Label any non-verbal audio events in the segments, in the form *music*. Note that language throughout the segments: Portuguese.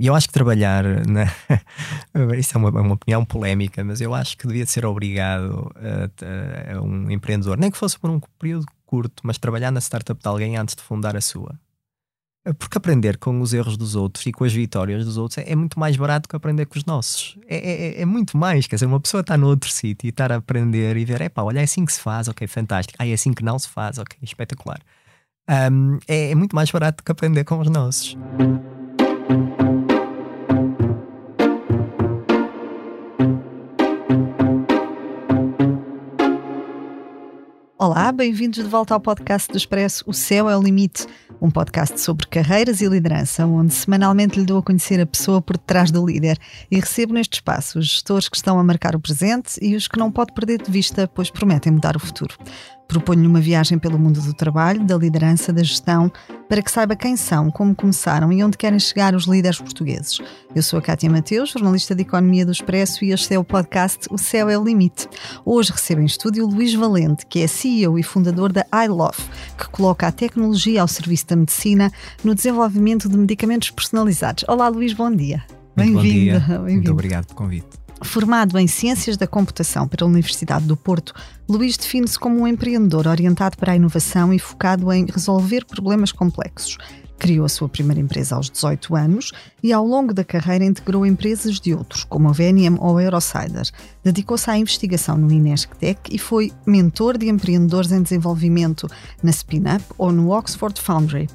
E eu acho que trabalhar, na... *laughs* isso é uma, uma, opinião polémica, mas eu acho que devia ser obrigado a, a, um empreendedor, nem que fosse por um período curto, mas trabalhar na startup de alguém antes de fundar a sua. Porque aprender com os erros dos outros e com as vitórias dos outros é, é muito mais barato que aprender com os nossos. É, é, é muito mais. Quer dizer, uma pessoa está no outro sítio e estar a aprender e ver, é pá, olha, é assim que se faz, ok, fantástico. Ah, é assim que não se faz, ok, espetacular. Um, é, é muito mais barato que aprender com os nossos. Olá, bem-vindos de volta ao podcast do Expresso O Céu é o Limite, um podcast sobre carreiras e liderança, onde semanalmente lhe dou a conhecer a pessoa por detrás do líder e recebo neste espaço os gestores que estão a marcar o presente e os que não pode perder de vista, pois prometem mudar o futuro. Proponho-lhe uma viagem pelo mundo do trabalho, da liderança, da gestão, para que saiba quem são, como começaram e onde querem chegar os líderes portugueses. Eu sou a Cátia Mateus, jornalista de Economia do Expresso, e este é o podcast O Céu é o Limite. Hoje recebo em estúdio Luís Valente, que é CEO e fundador da iLove, que coloca a tecnologia ao serviço da medicina no desenvolvimento de medicamentos personalizados. Olá, Luís, bom dia. Bem-vindo. *laughs* Bem Muito obrigado pelo convite. Formado em Ciências da Computação pela Universidade do Porto, Luís define-se como um empreendedor orientado para a inovação e focado em resolver problemas complexos. Criou a sua primeira empresa aos 18 anos e, ao longo da carreira, integrou empresas de outros, como a Veniam ou a Eurocider. Dedicou-se à investigação no Inesctec e foi mentor de empreendedores em desenvolvimento na SpinUp ou no Oxford Foundry.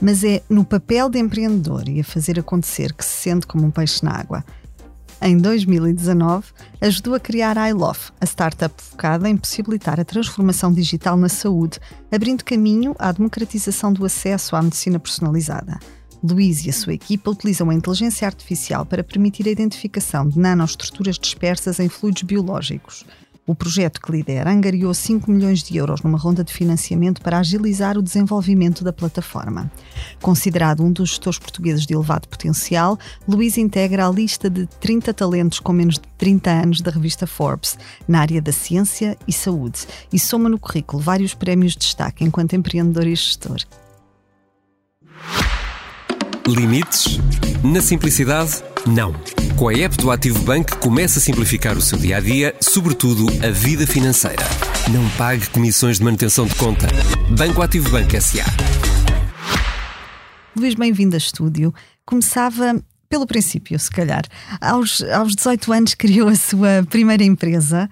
Mas é no papel de empreendedor e a fazer acontecer que se sente como um peixe na água em 2019, ajudou a criar a iLove, a startup focada em possibilitar a transformação digital na saúde, abrindo caminho à democratização do acesso à medicina personalizada. Luís e a sua equipa utilizam a inteligência artificial para permitir a identificação de nanoestruturas dispersas em fluidos biológicos. O projeto que lidera angariou 5 milhões de euros numa ronda de financiamento para agilizar o desenvolvimento da plataforma. Considerado um dos gestores portugueses de elevado potencial, Luís integra a lista de 30 talentos com menos de 30 anos da revista Forbes, na área da ciência e saúde, e soma no currículo vários prémios de destaque enquanto empreendedor e gestor. Limites? Na simplicidade, não. Com a app do Ativo Bank, começa a simplificar o seu dia a dia, sobretudo a vida financeira. Não pague comissões de manutenção de conta. Banco Ativo Bank S.A. Luís, bem-vindo a estúdio. Começava pelo princípio, se calhar. Aos, aos 18 anos *laughs* criou a sua primeira empresa,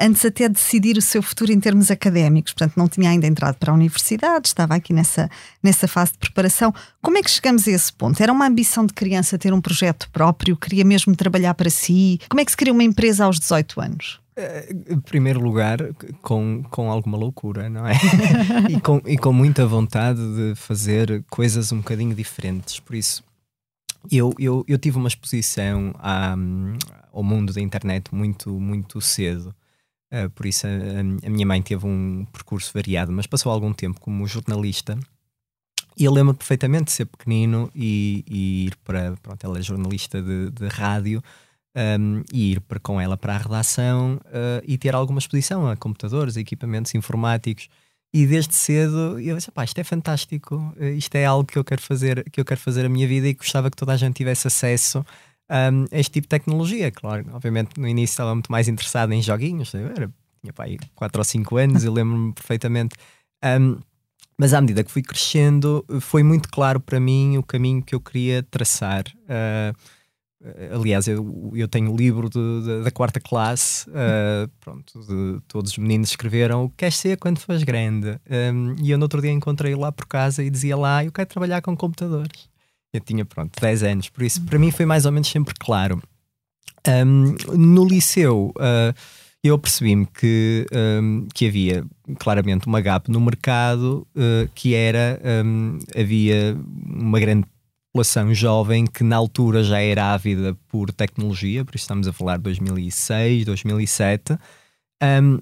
antes até de decidir o seu futuro em termos académicos. Portanto, não tinha ainda entrado para a universidade, estava aqui nessa, nessa fase de preparação. Como é que chegamos a esse ponto? Era uma ambição de criança ter um projeto próprio? Queria mesmo trabalhar para si? Como é que se cria uma empresa aos 18 anos? Eh, em primeiro lugar, com, com alguma loucura, não é? *laughs* e, com, e com muita vontade de fazer coisas um bocadinho diferentes. Por isso, eu, eu, eu tive uma exposição à, ao mundo da internet muito, muito cedo. Uh, por isso, a, a, minha mãe teve um percurso variado, mas passou algum tempo como jornalista. E eu lembro perfeitamente de ser pequenino e, e ir para. Pronto, ela é jornalista de, de rádio. Um, e ir para, com ela para a redação uh, e ter alguma exposição a computadores, a equipamentos informáticos. E desde cedo eu disse, isto é fantástico, isto é algo que eu quero fazer, que eu quero fazer a minha vida e gostava que toda a gente tivesse acesso um, este tipo de tecnologia. Claro, obviamente no início estava muito mais interessado em joguinhos, era, tinha pai 4 ou 5 anos, eu lembro-me perfeitamente. Um, mas à medida que fui crescendo, foi muito claro para mim o caminho que eu queria traçar. Uh, aliás, eu, eu tenho o livro de, de, da quarta classe, uh, pronto, de, todos os meninos escreveram o que queres ser quando fores grande. Um, e eu no outro dia encontrei lá por casa e dizia lá, eu quero trabalhar com computadores. Eu tinha, pronto, 10 anos, por isso para mim foi mais ou menos sempre claro. Um, no liceu, uh, eu percebi-me que, um, que havia claramente uma gap no mercado uh, que era um, havia uma grande população jovem que na altura já era ávida por tecnologia, por isso estamos a falar de 2006, 2007. Um,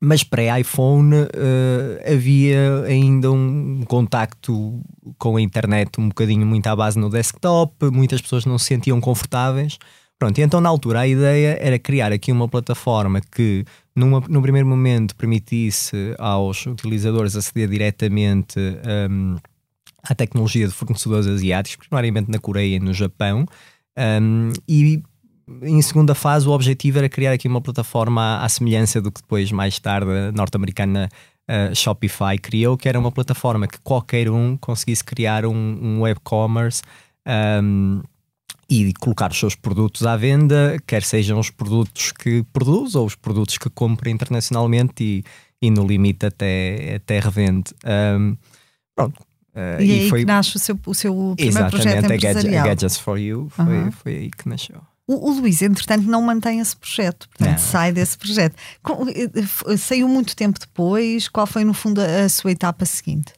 mas pré-iPhone uh, havia ainda um contacto com a internet um bocadinho muito à base no desktop, muitas pessoas não se sentiam confortáveis. Pronto, então na altura a ideia era criar aqui uma plataforma que numa, no primeiro momento permitisse aos utilizadores aceder diretamente um, à tecnologia de fornecedores asiáticos, primariamente na Coreia e no Japão. Um, e em segunda fase, o objetivo era criar aqui uma plataforma à, semelhança do que depois, mais tarde, a norte-americana uh, Shopify criou, que era uma plataforma que qualquer um conseguisse criar um, um web commerce. Um, e colocar os seus produtos à venda, quer sejam os produtos que produz ou os produtos que compra internacionalmente e, e no limite até, até revende. Um, pronto. Uh, e, e aí foi... que nasce o seu, o seu primeiro projeto empresarial. A Gadgets for You foi, uhum. foi aí que nasceu. O, o, Luís, entretanto, não mantém esse projeto, portanto, não. sai desse projeto. Eh, eh, saiu muito tempo depois, qual foi, no fundo, a sua etapa seguinte?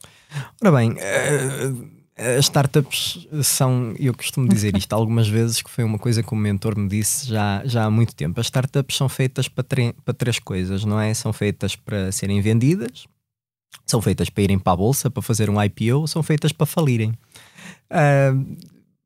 Ora bem, uh, as startups são, eu costumo dizer isto algumas vezes, que foi uma coisa que o mentor me disse já, já há muito tempo. As startups são feitas para, para três coisas, não é? São feitas para serem vendidas, são feitas para irem para a bolsa, para fazer um IPO, são feitas para falirem. Uh,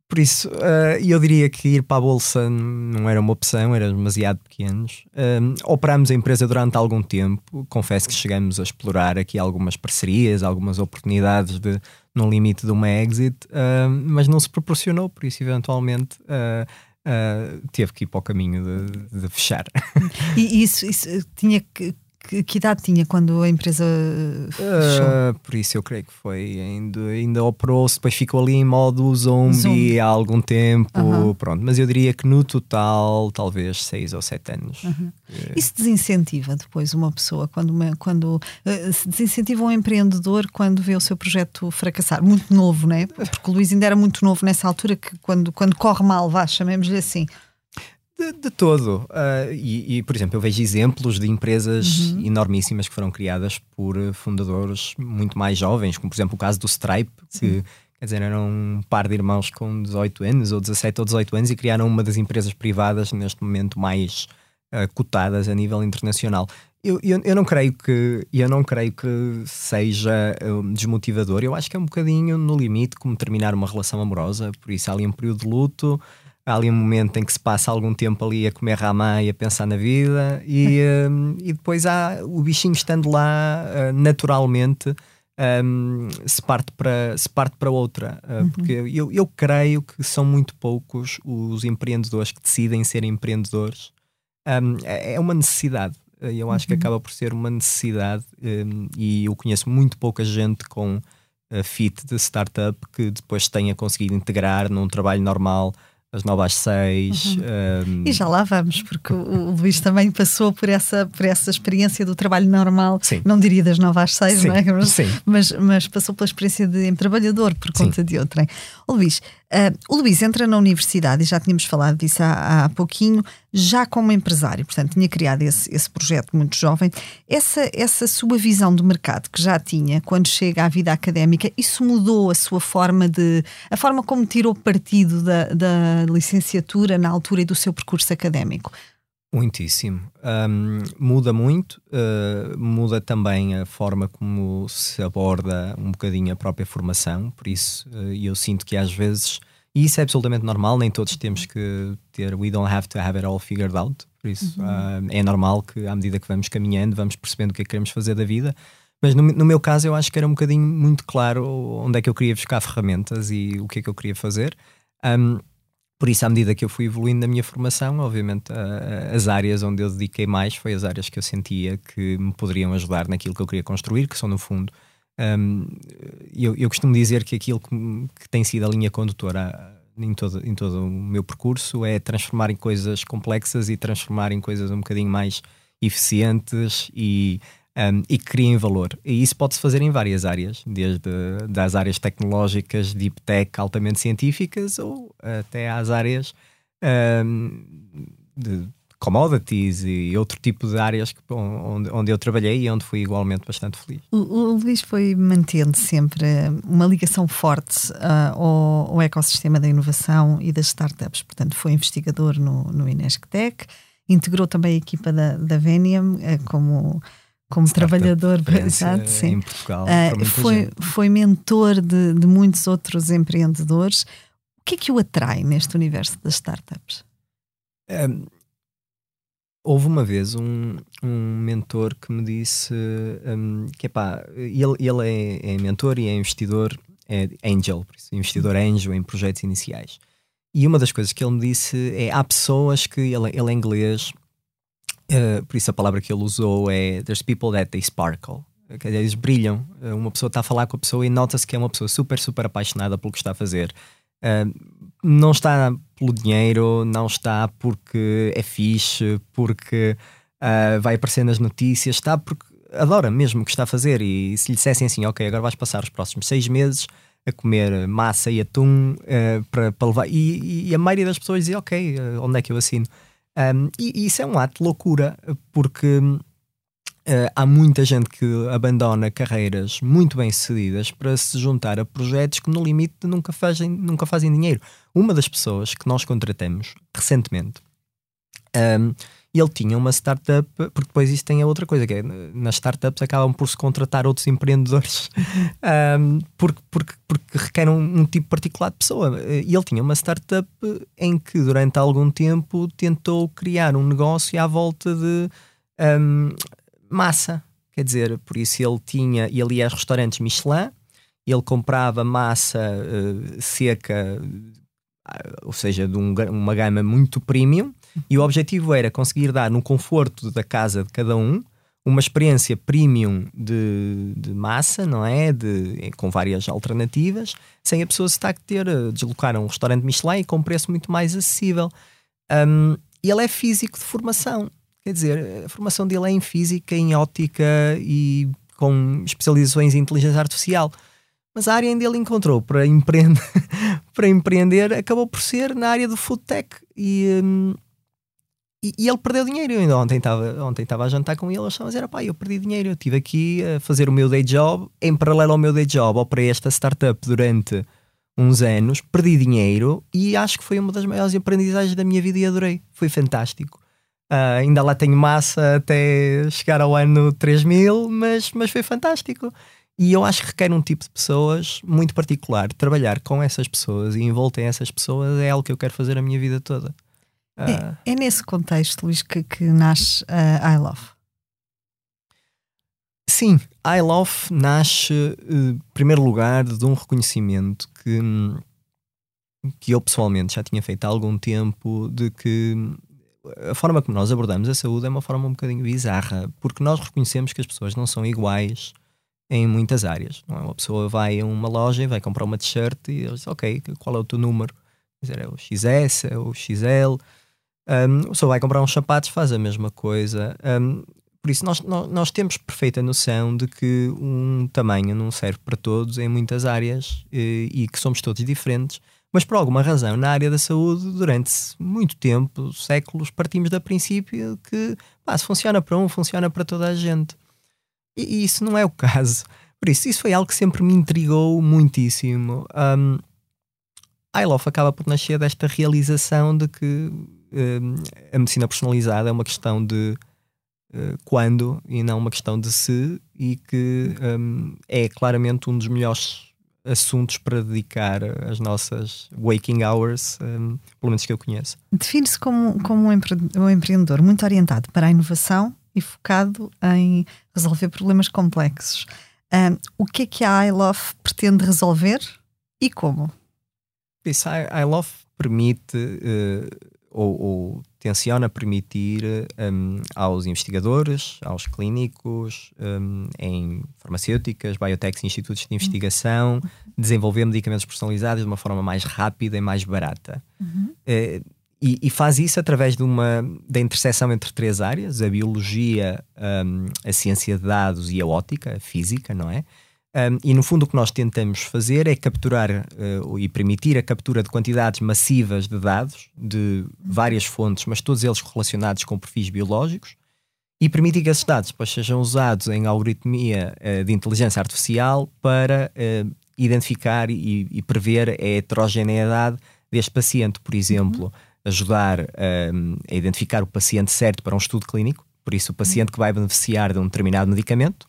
por isso, uh, eu diria que ir para a bolsa não era uma opção, era demasiado pequenos. Uh, operámos a empresa durante algum tempo, confesso que chegamos a explorar aqui algumas parcerias, algumas oportunidades de no limite de uma exit, uh, mas não se proporcionou, por isso, eventualmente. Uh, uh, teve que ir para o caminho de, de fechar. E isso, isso tinha que, que, que, idade tinha quando a empresa fechou? Uh, por isso eu creio que foi. Ainda, ainda operou-se, depois ficou ali em modo zombie, zombie. há algum tempo. Pronto, mas eu diria que no total, talvez 6 ou 7 anos. Isso desincentiva depois uma pessoa quando, uma, quando uh, se desincentiva um empreendedor quando vê o seu projeto fracassar. Muito novo, né? Porque o Luís ainda era muito novo nessa altura que quando, quando corre mal, vá, chamemos-lhe assim de, de todo. Uh, e, e, por exemplo, eu vejo exemplos de empresas uhum. enormíssimas que foram criadas por fundadores muito mais jovens, como por exemplo o caso do Stripe, Sim. que quer dizer, eram um par de irmãos com 18 anos, ou 17 ou 18 anos, e criaram uma das empresas privadas neste momento mais uh, cotadas a nível internacional. Eu, eu, eu, não creio que eu não creio que seja um, desmotivador. Eu acho que é um bocadinho no limite como terminar uma relação amorosa. Por isso há ali um período de luto, há ali um momento em que se passa algum tempo ali a comer ramã e a pensar na vida, e, *laughs* um, e depois há o bichinho estando lá uh, naturalmente. Um, se, parte para, se parte para outra, uh, uhum. porque eu, eu creio que são muito poucos os empreendedores que decidem ser empreendedores. Um, é, é uma necessidade, eu acho uhum. que acaba por ser uma necessidade, um, e eu conheço muito pouca gente com fit de startup que depois tenha conseguido integrar num trabalho normal as novas seis. Uhum. Um... E já lá vamos, porque o, o, Luís também passou por essa, por essa experiência do trabalho normal, Sim. não diria das novas seis, Sim. não é? Mas, Sim. Mas, mas passou pela experiência de trabalhador por conta de outrem. Luís, Uh, o Luís entra na universidade, e já tínhamos falado disso há, há pouquinho, já como empresário, portanto, tinha criado esse, esse projeto muito jovem. Essa, essa sua visão do mercado que já tinha quando chega à vida académica, isso mudou a sua forma de. a forma como tirou partido da, da licenciatura na altura e do seu percurso académico? Muitíssimo. Um, muda muito, uh, muda também a forma como se aborda um bocadinho a própria formação, por isso uh, eu sinto que às vezes, e isso é absolutamente normal, nem todos temos que ter, we don't have to have it all figured out, por isso uhum. uh, é normal que à medida que vamos caminhando, vamos percebendo o que é que queremos fazer da vida, mas no, no, meu caso eu acho que era um bocadinho muito claro onde é que eu queria buscar ferramentas e o que é que eu queria fazer. Um, por isso, à medida que eu fui evoluindo na minha formação, obviamente, as áreas onde eu dediquei mais foi as áreas que eu sentia que me poderiam ajudar naquilo que eu queria construir, que são, no fundo, um, eu, eu, costumo dizer que aquilo que, que, tem sido a linha condutora em todo, em todo o meu percurso é transformar em coisas complexas e transformar em coisas um bocadinho mais eficientes e um, e que criem valor. E isso pode-se fazer em várias áreas, desde das áreas tecnológicas, deep tech, altamente científicas, ou até às áreas um, de commodities e outro tipo de áreas que, onde, onde eu trabalhei e onde fui igualmente bastante feliz. O, o Luís foi mantendo sempre uma ligação forte uh, ao, ao, ecossistema da inovação e das startups. Portanto, foi investigador no, no Inesctec, integrou também a equipa da, da Venium uh, como como trabalhador *laughs* exato, sim. em Portugal. Uh, foi, foi mentor de, de, muitos outros empreendedores. O que é que o atrai neste universo das startups? Um, houve uma vez um, um mentor que me disse um, que epá, ele, ele é, é mentor e é investidor é angel, por isso, investidor anjo em projetos iniciais. E uma das coisas que ele me disse é: há pessoas que ele, ele é inglês, uh, por isso a palavra que ele usou é There's people that they sparkle. Quer dizer, eles brilham. Uh, uma pessoa está a falar com a pessoa e nota-se que é uma pessoa super, super apaixonada pelo que está a fazer. Uh, não está pelo dinheiro, não está porque é fixe, porque vai aparecer nas notícias, está porque adora mesmo o que está a fazer. E se lhe dissessem assim, ok, agora vais passar os próximos seis meses a comer massa e atum para, para levar. E, e, a maioria das pessoas dizia, ok, onde é que eu assino? Um, e, e, isso é um ato de loucura, porque uh, há muita gente que abandona carreiras muito bem sucedidas para se juntar a projetos que, no limite, nunca fazem, nunca fazem dinheiro. Uma das pessoas que nós contratamos recentemente. Um, ele tinha uma startup, porque depois isso tem a outra coisa, que é nas startups acabam por se contratar outros empreendedores *laughs* um, porque, porque, porque requerem um, um, tipo particular de pessoa. E ele tinha uma startup em que durante algum tempo tentou criar um negócio à volta de um, massa. Quer dizer, por isso ele tinha, ele ia a restaurantes Michelin, ele comprava massa uh, seca, ou seja, de um, uma gama muito premium e o objetivo era conseguir dar no conforto da casa de cada um uma experiência premium de, de massa, não é? De, com várias alternativas, sem a pessoa se estar a ter deslocar a um restaurante Michelin com um preço muito mais acessível. Um, e ele é físico de formação, quer dizer, a formação dele é em física, em óptica e com especializações em inteligência artificial. Mas a área onde ele encontrou para, *laughs* empreender, para empreender acabou por ser na área do food tech. E, um, e, e, ele perdeu dinheiro. Eu ainda ontem estava ontem a jantar com ele. Eu estava a dizer: pá, eu perdi dinheiro. Eu estive aqui a fazer o meu day job em paralelo ao meu day job, ou para esta startup durante uns anos. Perdi dinheiro e acho que foi uma das maiores aprendizagens da minha vida e adorei. Foi fantástico. Uh, ainda lá tenho massa até chegar ao ano 3000, mas, mas foi fantástico. E eu acho que requer um tipo de pessoas muito particular. Trabalhar com essas pessoas e envolver essas pessoas é algo que eu quero fazer a minha vida toda. Uh, é, é, nesse contexto, Luís, que, que nasce uh, I Love. Sim, I Love nasce, em uh, primeiro lugar, de um reconhecimento que, que eu pessoalmente já tinha feito há algum tempo de que a forma como nós abordamos a saúde é uma forma um bocadinho bizarra, porque nós reconhecemos que as pessoas não são iguais em muitas áreas. Não é? Uma pessoa vai a uma loja e vai comprar uma t-shirt e diz, ok, qual é o teu número? Quer dizer, é o XS, é o XL, um, só vai comprar uns sapatos, faz a mesma coisa. Um, por isso, nós, nós, nós, temos perfeita noção de que um tamanho não serve para todos em muitas áreas e, e, que somos todos diferentes. Mas por alguma razão, na área da saúde, durante muito tempo, séculos, partimos da princípio que pá, se funciona para um, funciona para toda a gente. E, e, isso não é o caso. Por isso, isso foi algo que sempre me intrigou muitíssimo. Um, Love acaba por nascer desta realização de que a medicina personalizada é uma questão de uh, quando e não uma questão de se, e que um, é claramente um dos melhores assuntos para dedicar as nossas waking hours, um, pelo menos que eu conheço. Define-se como, como um, empre um empreendedor muito orientado para a inovação e focado em resolver problemas complexos. Um, o que é que a iLove pretende resolver e como? Isso, a iLove permite uh, ou, ou tenciona permitir um, aos investigadores, aos clínicos, um, em farmacêuticas, biotechs e institutos de investigação, desenvolver medicamentos personalizados de uma forma mais rápida e mais barata. Uhum. Uh, e, e, faz isso através de uma da interseção entre três áreas: a biologia, um, a ciência de dados e a ótica, a física, não é? Um, e no fundo o que nós tentamos fazer é capturar uh, e permitir a captura de quantidades massivas de dados de várias fontes, mas todos eles relacionados com perfis biológicos, e permitir que esses dados depois sejam usados em algoritmia uh, de inteligência artificial para uh, identificar e, e, prever a heterogeneidade deste paciente, por exemplo, uhum. ajudar a identificar o paciente certo para um estudo clínico, por isso o paciente que vai beneficiar de um determinado medicamento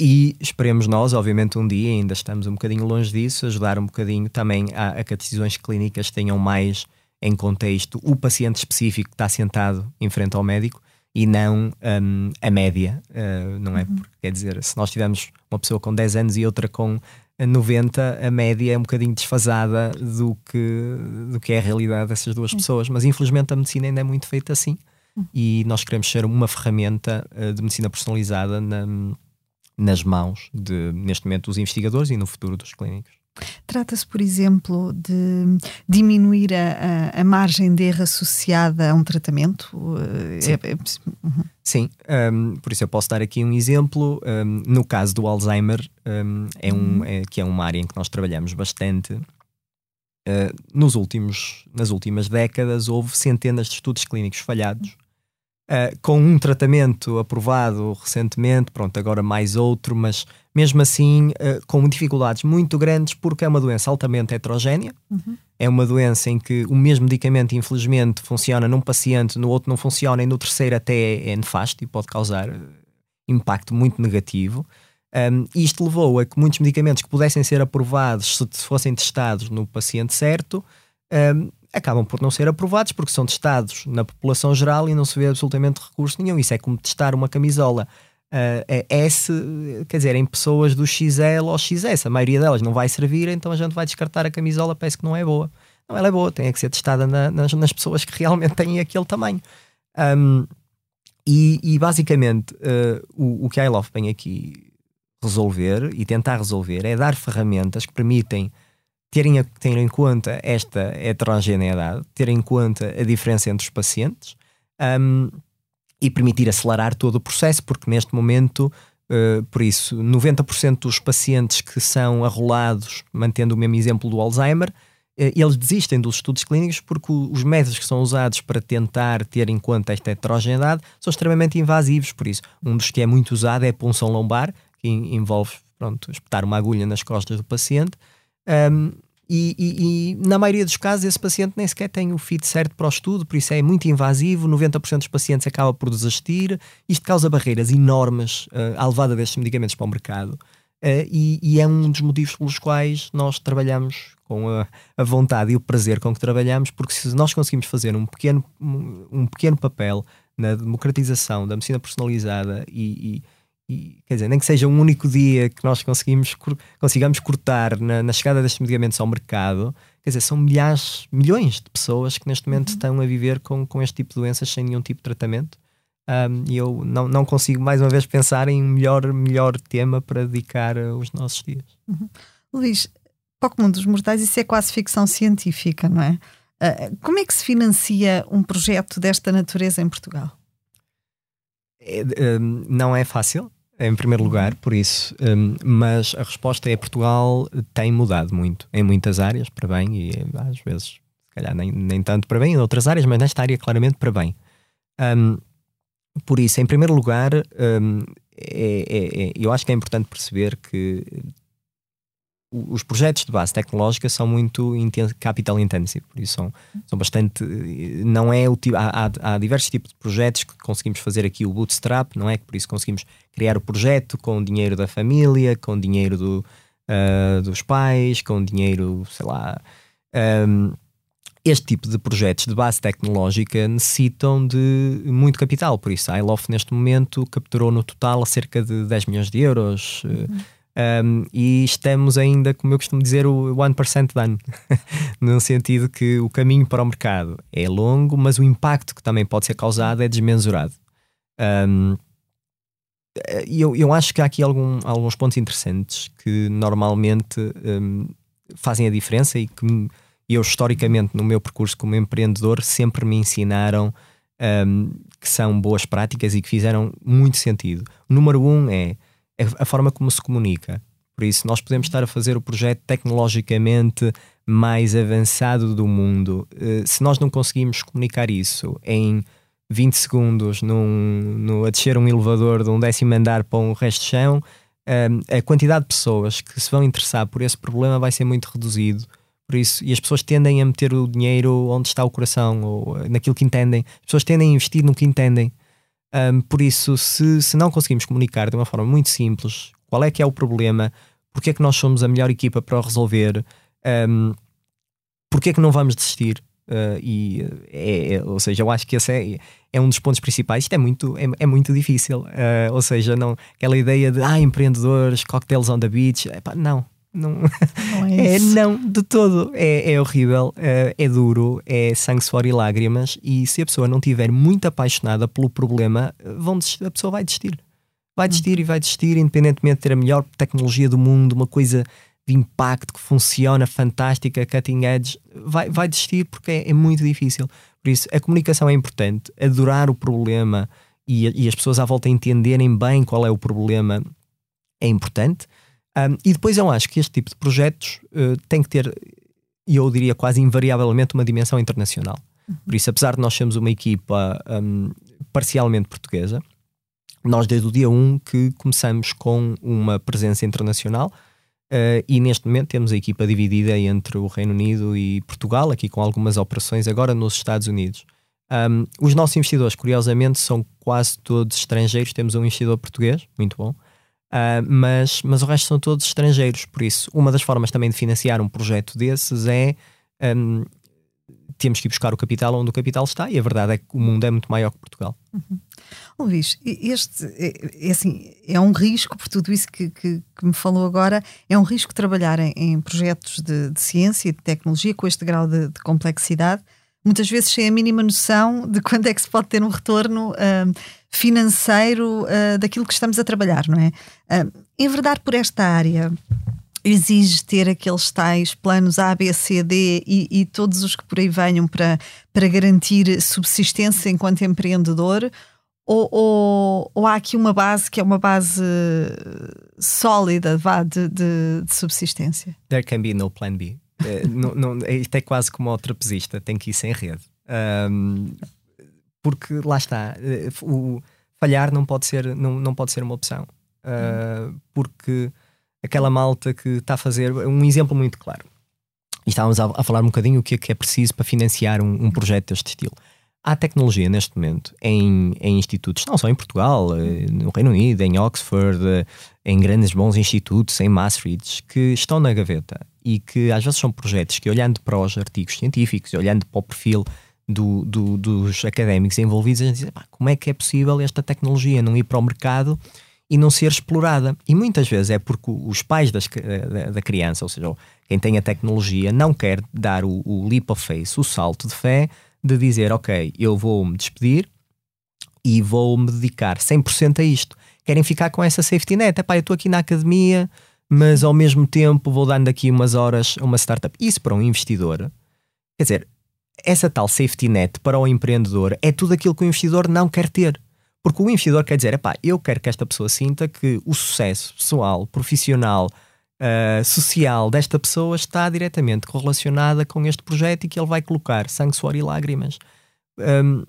e esperemos nós, obviamente, um dia, ainda estamos um bocadinho longe disso, ajudar um bocadinho também a, a que as decisões clínicas tenham mais em contexto o paciente específico que está sentado em frente ao médico e não um, a média, uh, não é? Uhum. Porque, quer dizer, se nós tivermos uma pessoa com 10 anos e outra com a 90 a média é um bocadinho desfasada do que, do que é a realidade dessas duas pessoas. Mas infelizmente a medicina ainda é muito feita assim e nós queremos ser uma ferramenta uh, de medicina personalizada na, nas mãos de, neste momento, dos investigadores e no futuro dos clínicos. Trata-se, por exemplo, de diminuir a, a, a, margem de erro associada a um tratamento? Sim, é, é, uhum. Sim um, por isso eu posso dar aqui um exemplo. Um, no caso do Alzheimer, um, é um, uhum. é, que é uma área em que nós trabalhamos bastante. Uh, nos últimos, nas últimas décadas houve centenas de estudos clínicos falhados Uh, com um tratamento aprovado recentemente, pronto, agora mais outro, mas mesmo assim uh, com dificuldades muito grandes, porque é uma doença altamente heterogénea. Uhum. É uma doença em que o mesmo medicamento, infelizmente, funciona num paciente, no outro não funciona, e no terceiro até é nefasto e pode causar uh, impacto muito negativo. Um, isto levou a que muitos medicamentos que pudessem ser aprovados se fossem testados no paciente certo, um, acabam por não ser aprovados porque são testados na população geral e não se vê absolutamente recurso nenhum. Isso é como testar uma camisola uh, é S, quer dizer, em pessoas do XL ou XS. A maioria delas não vai servir, então a gente vai descartar a camisola, parece que não é boa. Não, ela é boa, tem que ser testada na, nas, nas, pessoas que realmente têm aquele tamanho. Um, e, e, basicamente uh, o, o que a iLove vem aqui resolver e tentar resolver é dar ferramentas que permitem terem, ter em conta esta heterogeneidade, ter em conta a diferença entre os pacientes um, e permitir acelerar todo o processo, porque neste momento, uh, por isso, 90% dos pacientes que são arrolados, mantendo o mesmo exemplo do Alzheimer, uh, eles desistem dos estudos clínicos porque os métodos que são usados para tentar ter em conta esta heterogeneidade são extremamente invasivos. Por isso, um dos que é muito usado é a punção lombar, que envolve pronto, espetar uma agulha nas costas do paciente. Um, e, e, e, na maioria dos casos esse paciente nem sequer tem o fit certo para o estudo, por isso é muito invasivo, 90% dos pacientes acaba por desistir, isto causa barreiras enormes uh, à levada destes medicamentos para o mercado. Uh, e, e, é um dos motivos pelos quais nós trabalhamos com a, a, vontade e o prazer com que trabalhamos, porque se nós conseguimos fazer um pequeno, um pequeno papel na democratização da medicina personalizada e, e e, quer dizer, nem que seja um único dia que nós conseguimos, consigamos cortar na, na, chegada destes medicamentos ao mercado, quer dizer, são milhares, milhões de pessoas que neste momento uhum. estão a viver com, com este tipo de doenças sem nenhum tipo de tratamento. Um, e eu não, não consigo mais uma vez pensar em um melhor, melhor tema para dedicar uh, os nossos dias. Uhum. Luís, para o comum dos mortais, isso é quase ficção científica, não é? Uh, como é que se financia um projeto desta natureza em Portugal? É, um, não é fácil, em primeiro lugar, por isso. Um, mas a resposta é Portugal tem mudado muito em muitas áreas para bem e às vezes, se calhar, nem, nem tanto para bem em outras áreas, mas nesta área claramente para bem. Um, por isso, em primeiro lugar, um, é, é, é, eu acho que é importante perceber que os projetos de base tecnológica são muito capital intensive, por isso são, são bastante. Não é o tipo, há, há, diversos tipos de projetos que conseguimos fazer aqui o bootstrap, não é? Por isso conseguimos criar o projeto com o dinheiro da família, com o dinheiro do, uh, dos pais, com o dinheiro, sei lá. Um, este tipo de projetos de base tecnológica necessitam de muito capital, por isso a iLoft neste momento capturou no total cerca de 10 milhões de euros. Uhum um, e estamos ainda, como eu costumo dizer, o 1% done, *laughs* no sentido que o caminho para o mercado é longo, mas o impacto que também pode ser causado é desmensurado. Um, eu, eu acho que há aqui algum, alguns pontos interessantes que normalmente um, fazem a diferença e que eu, historicamente, no meu percurso como empreendedor, sempre me ensinaram que são boas práticas e que fizeram muito sentido. O número um é a forma como se comunica. Por isso, nós podemos estar a fazer o projeto tecnologicamente mais avançado do mundo. Uh, se nós não conseguimos comunicar isso em 20 segundos num, no, a descer um elevador de um décimo andar para um resto de chão, uh, a quantidade de pessoas que se vão interessar por esse problema vai ser muito reduzido. Por isso, e as pessoas tendem a meter o dinheiro onde está o coração, ou naquilo que entendem. As pessoas tendem a investir no que entendem. Um, por isso, se, se não conseguimos comunicar de uma forma muito simples qual é que é o problema, porque é que nós somos a melhor equipa para o resolver, um, porque é que não vamos desistir. Uh, e é, é, ou seja, eu acho que esse é, é um dos pontos principais. Isto é muito, é, é muito difícil. Uh, ou seja, não, aquela ideia de ah, empreendedores, cocktails on the beach, epá, não, Não, não é, *laughs* é não, de todo. É, é horrível, é, é, duro, é sangue, suor e lágrimas. E se a pessoa não estiver muito apaixonada pelo problema, vão desistir, a pessoa vai desistir. Vai hum. desistir e vai desistir, independentemente de ter a melhor tecnologia do mundo, uma coisa de impacto que funciona, fantástica, cutting edge, vai, vai desistir porque é, é muito difícil. Por isso, a comunicação é importante, adorar o problema e, e as pessoas à volta entenderem bem qual é o problema é importante. Um, e depois eu acho que este tipo de projetos uh, tem que ter, e eu diria quase invariavelmente, uma dimensão internacional. Uhum. Por isso, apesar de nós sermos uma equipa um, parcialmente portuguesa, nós desde o dia 1 que começamos com uma presença internacional uh, e neste momento temos a equipa dividida entre o Reino Unido e Portugal, aqui com algumas operações agora nos Estados Unidos. Um, os nossos investidores, curiosamente, são quase todos estrangeiros. Temos um investidor português, muito bom, Uh, mas, mas o resto são todos estrangeiros. Por isso, uma das formas também de financiar um projeto desses é um, temos que ir buscar o capital onde o capital está, e a verdade é que o mundo é muito maior que Portugal. Uhum. Luís, este é, é, assim, é um risco, por tudo isso que, que, que, me falou agora, é um risco trabalhar em, em projetos de, de, ciência e de tecnologia com este grau de, de complexidade muitas vezes sem a mínima noção de *laughs* quando é que se pode ter um retorno uh, financeiro uh, daquilo que estamos a trabalhar, não é? Uh, enverdar por esta área exige ter aqueles tais planos A, B, C, D e, e, todos os que por aí venham para, para garantir subsistência enquanto empreendedor? Ou, ou, ou, há aqui uma base que é uma base sólida vá, de, de, de subsistência? There can be no plan B. É, não, não, isto é quase como o trapezista, tem que ir sem rede. Um, porque lá está, eh, o falhar não pode ser, não, não pode ser uma opção. Uh, porque aquela malta que está a fazer um exemplo muito claro. E estávamos a, a, falar um bocadinho o que é que é preciso para financiar um, um projeto deste estilo. Há tecnologia neste momento em, em, institutos, não só em Portugal, eh, no Reino Unido, em Oxford, em grandes bons institutos, em Maastricht, que estão na gaveta e que às vezes são projetos que, olhando para os artigos científicos, olhando para o perfil do, do, dos académicos envolvidos, a gente diz, como é que é possível esta tecnologia não ir para o mercado e não ser explorada? E muitas vezes é porque os pais das, da, da, criança, ou seja, quem tem a tecnologia, não quer dar o, o leap of faith, o salto de fé, de dizer, ok, eu vou me despedir e vou me dedicar 100% a isto. Querem ficar com essa safety net. Epá, eu estou aqui na academia, mas ao mesmo tempo vou dando aqui umas horas a uma startup. Isso para um investidor, quer dizer, essa tal safety net para o empreendedor é tudo aquilo que o investidor não quer ter. Porque o investidor quer dizer, epá, eu quero que esta pessoa sinta que o sucesso pessoal, profissional, uh, social desta pessoa está diretamente correlacionada com este projeto e que ele vai colocar sangue, suor e lágrimas. Um,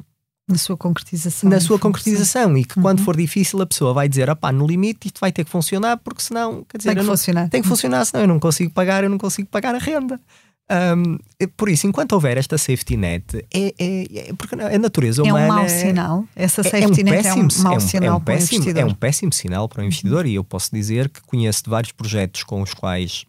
na sua concretização. Na sua concretização. E que uhum. quando for difícil a pessoa vai dizer: opá, no limite isto vai ter que funcionar, porque senão. Quer dizer, tem que não, funcionar. Tem que funcionar, senão eu não consigo pagar, eu não consigo pagar a renda. Um, por isso, enquanto houver esta safety net, é, é, é porque a natureza humana. É um mau sinal. Essa safety é, um net péssimo, é um mau é um, sinal é um péssimo, para o investidor. É um péssimo sinal para o investidor. Uhum. E eu posso dizer que conheço de vários projetos com os quais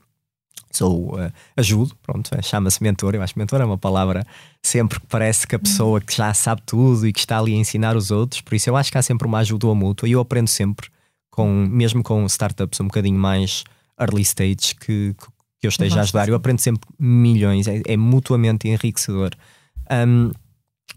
sou uh, ajudo, pronto, é, chama-se mentor. Eu acho que mentor é uma palavra sempre que parece que a pessoa que já sabe tudo e que está ali a ensinar os outros, por isso eu acho que há sempre uma ajuda mútua e eu aprendo sempre, com, mesmo com startups um bocadinho mais early stage que, que eu esteja a ajudar, eu aprendo sempre milhões, é, é mutuamente enriquecedor. Um,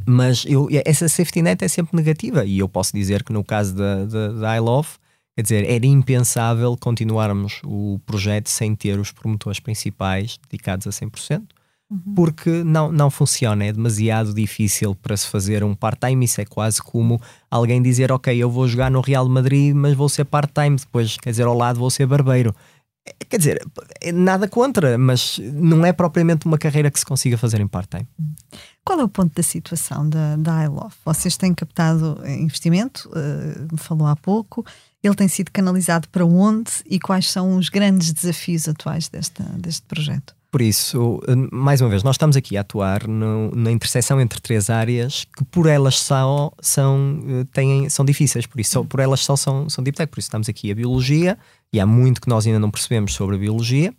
mas eu, essa safety net é sempre negativa e eu posso dizer que no caso da, da, da I Love Quer dizer, era impensável continuarmos o projeto sem ter os promotores principais dedicados a 100%, uhum. porque não, não funciona, é demasiado difícil para se fazer um part-time. Isso é quase como alguém dizer: Ok, eu vou jogar no Real Madrid, mas vou ser part-time, depois, quer dizer, ao lado vou ser barbeiro. Quer dizer, é nada contra, mas não é propriamente uma carreira que se consiga fazer em part-time. Qual é o ponto da situação da, da iLove? Vocês têm captado investimento, uh, falou há pouco, ele tem sido canalizado para onde e quais são os grandes desafios atuais desta, deste projeto? Por isso, mais uma vez, nós estamos aqui a atuar no, na interseção entre três áreas que por elas só são, eh, têm, são difíceis, por isso por elas só são, são deep tech, por isso estamos aqui a biologia, e há muito que nós ainda não percebemos sobre a biologia,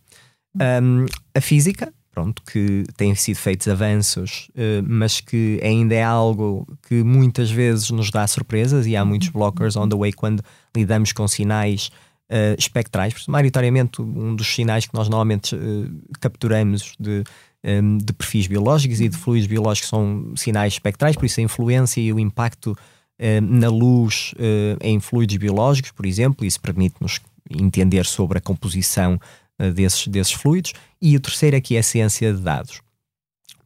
um, a física, pronto, que têm sido feitos avanços, uh, mas que ainda é algo que muitas vezes nos dá surpresas e há muitos blockers on the way quando lidamos com sinais uh, espectrais. Maioritariamente, um dos sinais que nós normalmente capturamos de, um, de perfis biológicos e de fluidos biológicos são sinais espectrais, por isso a influência e o impacto na luz em fluidos biológicos, por exemplo, isso permite-nos entender sobre a composição desses, desses fluidos. E o terceiro aqui é a ciência de dados.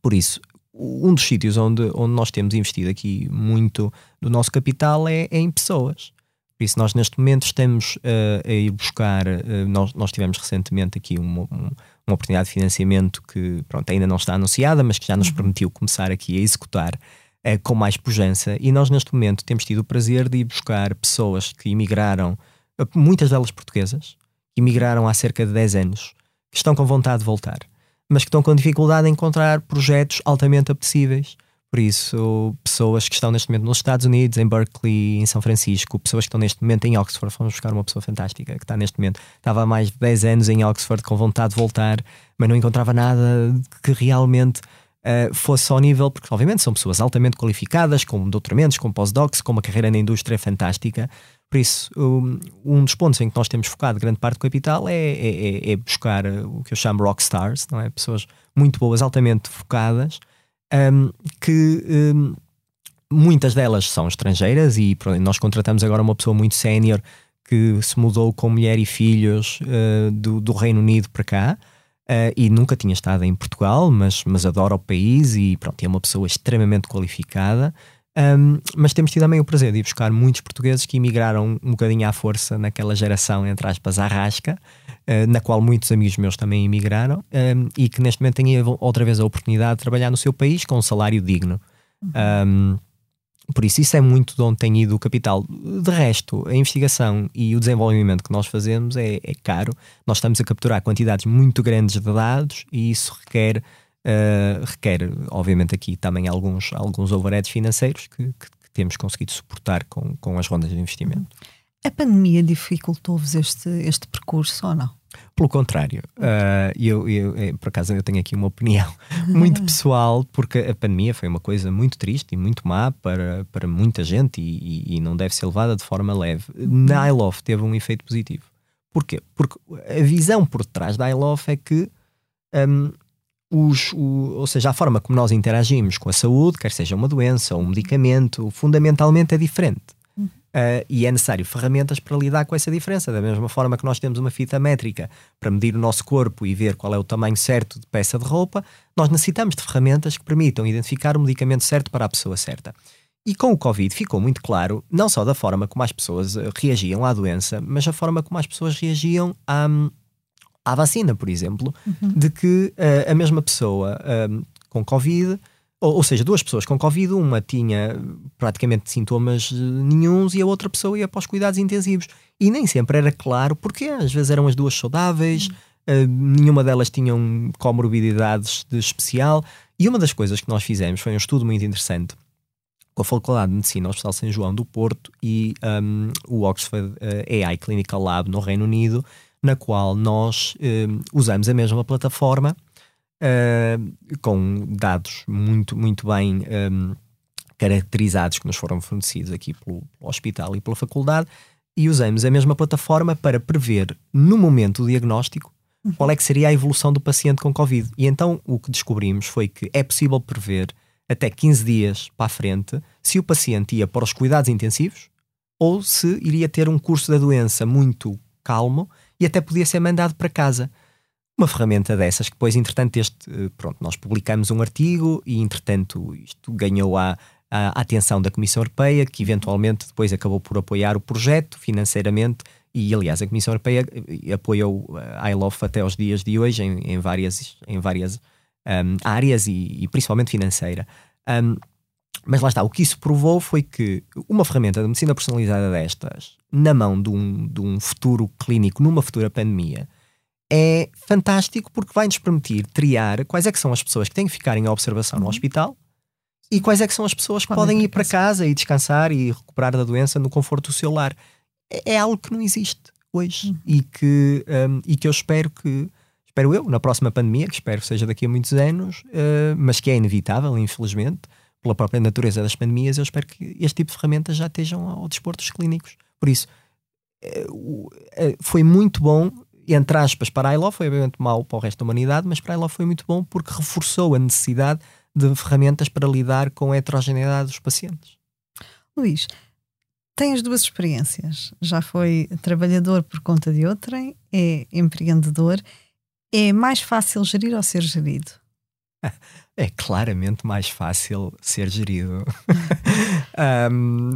Por isso, um dos sítios onde, onde nós temos investido aqui muito do nosso capital é, é em pessoas. Por isso, nós neste momento estamos uh, a ir buscar. Uh, nós, nós tivemos recentemente aqui uma, uma, oportunidade de financiamento que pronto, ainda não está anunciada, mas que já nos uhum. permitiu começar aqui a executar uh, com mais pujança. E nós neste momento temos tido o prazer de ir buscar pessoas que emigraram, muitas delas portuguesas, que emigraram há cerca de 10 anos, que estão com vontade de voltar mas que estão com dificuldade em encontrar projetos altamente apetecíveis. Por isso, pessoas que estão neste momento nos Estados Unidos, em Berkeley, em São Francisco, pessoas que estão neste momento em Oxford, fomos buscar uma pessoa fantástica que está neste momento, estava há mais de 10 anos em Oxford com vontade de voltar, mas não encontrava nada que realmente uh, fosse ao nível, porque obviamente são pessoas altamente qualificadas, com doutoramentos, com pós-docs, com uma carreira na indústria fantástica, por isso, um, dos pontos em que nós temos focado grande parte do capital é, é, é, é buscar o que eu chamo rock stars, não é? pessoas muito boas, altamente focadas, um, que um, muitas delas são estrangeiras e nós contratamos agora uma pessoa muito sénior que se mudou com mulher e filhos uh, do, do, Reino Unido para cá. Uh, e nunca tinha estado em Portugal, mas, mas adora o país e pronto, é uma pessoa extremamente qualificada. Um, mas temos tido também o prazer de ir buscar muitos portugueses que emigraram um bocadinho à força naquela geração, entre aspas, arrasca, uh, na qual muitos amigos meus também emigraram um, e que neste momento têm outra vez a oportunidade de trabalhar no seu país com um salário digno. Uhum. Um, por isso, isso é muito de onde tem ido o capital. De resto, a investigação e o desenvolvimento que nós fazemos é, é caro. Nós estamos a capturar quantidades muito grandes de dados e isso requer Uh, requer, obviamente, aqui também alguns, alguns overheads financeiros que, que, que, temos conseguido suportar com, com as rondas de investimento. A pandemia dificultou-vos este, este percurso ou não? Pelo contrário, uh, eu, eu, eu, por acaso eu tenho aqui uma opinião *laughs* muito pessoal, porque a pandemia foi uma coisa muito triste e muito má para, para muita gente e, e, e não deve ser levada de forma leve. Na iLove teve um efeito positivo. Porquê? Porque a visão por trás da iLove é que um, os, o, ou seja, a forma como nós interagimos com a saúde, quer seja uma doença ou um medicamento, fundamentalmente é diferente. Uh, e é necessário ferramentas para lidar com essa diferença. Da mesma forma que nós temos uma fita métrica para medir o nosso corpo e ver qual é o tamanho certo de peça de roupa, nós necessitamos de ferramentas que permitam identificar o medicamento certo para a pessoa certa. E com o Covid ficou muito claro, não só da forma como as pessoas reagiam à doença, mas a forma como as pessoas reagiam à, à vacina, por exemplo, uhum. de que uh, a mesma pessoa uh, com Covid, ou, ou, seja, duas pessoas com Covid, uma tinha praticamente sintomas nenhums e a outra pessoa ia para os cuidados intensivos. E nem sempre era claro porque às vezes eram as duas saudáveis, uhum. uh, nenhuma delas tinham comorbidades de especial. E uma das coisas que nós fizemos foi um estudo muito interessante com a Faculdade de Medicina Hospital São João do Porto e um, o Oxford AI Clinical Lab no Reino Unido, na qual nós uh, usamos a mesma plataforma uh, com dados muito, muito bem um, caracterizados que nos foram fornecidos aqui pelo, pelo hospital e pela faculdade e usamos a mesma plataforma para prever no momento do diagnóstico uhum. qual é que seria a evolução do paciente com Covid. E então o que descobrimos foi que é possível prever até 15 dias para a frente se o paciente ia para os cuidados intensivos ou se iria ter um curso da doença muito calmo e até podia ser mandado para casa. Uma ferramenta dessas que depois, entretanto, este, eh, pronto, nós publicamos um artigo e, entretanto, isto ganhou a, a, atenção da Comissão Europeia, que eventualmente depois acabou por apoiar o projeto financeiramente e, aliás, a Comissão Europeia eh, apoiou a ILOF até aos dias de hoje em, em várias, em várias um, áreas e, e, principalmente financeira. Um, mas lá está, o que isso provou foi que uma ferramenta de medicina personalizada destas, na mão de um, de um futuro clínico, numa futura pandemia, é fantástico porque vai nos permitir triar quais é que são as pessoas que têm que ficar em observação no uhum. hospital e quais é que são as pessoas que podem ir para casa e descansar e recuperar da doença no conforto do seu lar. É, é algo que não existe hoje uhum. e, que, um, e que eu espero que, espero eu, na próxima pandemia, que espero seja daqui a muitos anos, uh, mas que é inevitável, infelizmente, pela própria natureza das pandemias, eu espero que este tipo de ferramentas já estejam ao dispor dos clínicos. Por isso, foi muito bom entre aspas, para a ILO foi obviamente mau para o resto da humanidade, mas para a ILO foi muito bom porque reforçou a necessidade de ferramentas para lidar com a heterogeneidade dos pacientes. Luís, tem as duas experiências. Já foi trabalhador por conta de outrem, é empreendedor. É mais fácil gerir ou ser gerido? *laughs* É claramente mais fácil ser gerido. *laughs* um,